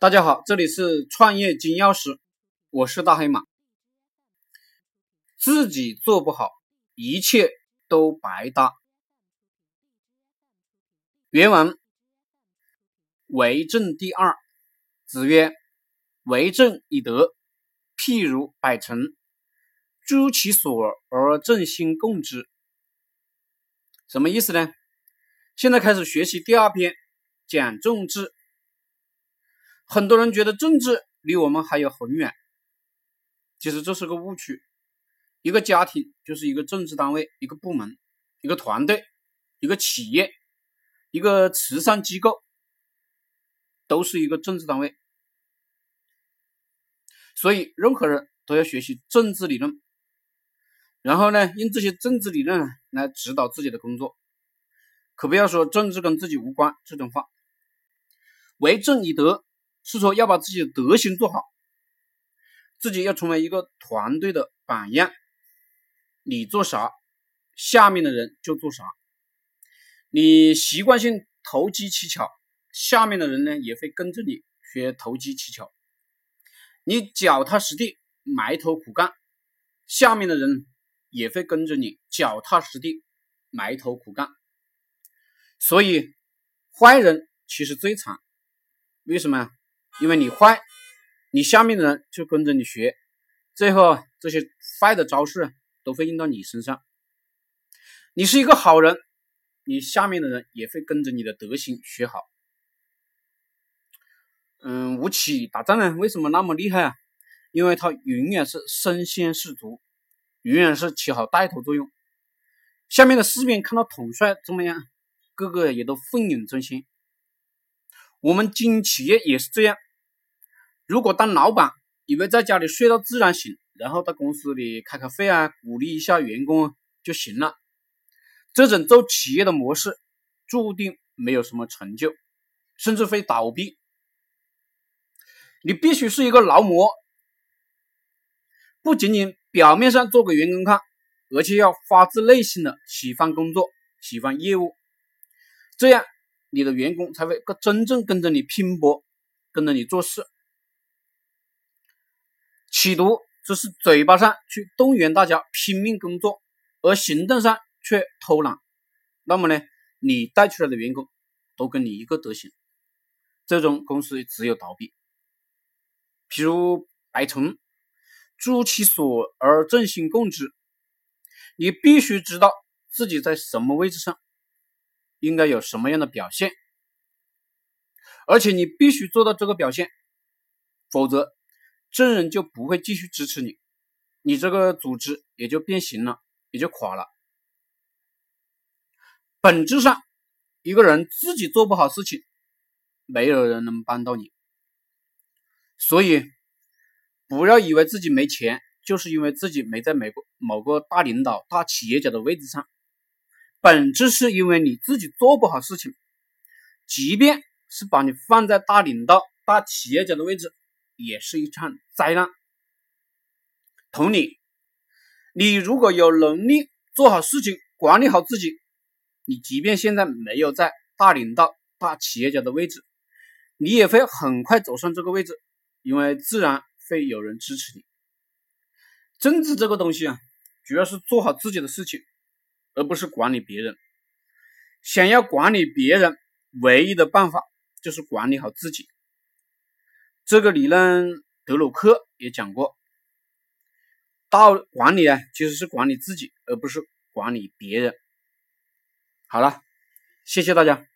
大家好，这里是创业金钥匙，我是大黑马。自己做不好，一切都白搭。原文：为政第二。子曰：“为政以德，譬如百陈，居其所而众星共之。”什么意思呢？现在开始学习第二篇，讲政治。很多人觉得政治离我们还有很远，其实这是个误区。一个家庭就是一个政治单位，一个部门，一个团队，一个企业，一个慈善机构，都是一个政治单位。所以，任何人都要学习政治理论，然后呢，用这些政治理论来指导自己的工作。可不要说政治跟自己无关这种话。为政以德。是说要把自己的德行做好，自己要成为一个团队的榜样。你做啥，下面的人就做啥。你习惯性投机取巧，下面的人呢也会跟着你学投机取巧。你脚踏实地，埋头苦干，下面的人也会跟着你脚踏实地，埋头苦干。所以，坏人其实最惨，为什么？因为你坏，你下面的人就跟着你学，最后这些坏的招式都会用到你身上。你是一个好人，你下面的人也会跟着你的德行学好。嗯，吴起打仗呢，为什么那么厉害啊？因为他永远是身先士卒，永远是起好带头作用。下面的士兵看到统帅怎么样，个个也都奋勇争先。我们经营企业也是这样。如果当老板以为在家里睡到自然醒，然后到公司里开开会啊，鼓励一下员工就行了，这种做企业的模式注定没有什么成就，甚至会倒闭。你必须是一个劳模，不仅仅表面上做给员工看，而且要发自内心的喜欢工作，喜欢业务，这样你的员工才会真正跟着你拼搏，跟着你做事。企图只是嘴巴上去动员大家拼命工作，而行动上却偷懒，那么呢，你带出来的员工都跟你一个德行，这种公司只有倒闭。譬如白城，居其所而众星共之，你必须知道自己在什么位置上，应该有什么样的表现，而且你必须做到这个表现，否则。证人就不会继续支持你，你这个组织也就变形了，也就垮了。本质上，一个人自己做不好事情，没有人能帮到你。所以，不要以为自己没钱，就是因为自己没在美国某个大领导、大企业家的位置上。本质是因为你自己做不好事情，即便是把你放在大领导、大企业家的位置。也是一场灾难。同理，你如果有能力做好事情，管理好自己，你即便现在没有在大领导、大企业家的位置，你也会很快走上这个位置，因为自然会有人支持你。政治这个东西啊，主要是做好自己的事情，而不是管理别人。想要管理别人，唯一的办法就是管理好自己。这个理论，德鲁克也讲过，道管理啊，其实是管理自己，而不是管理别人。好了，谢谢大家。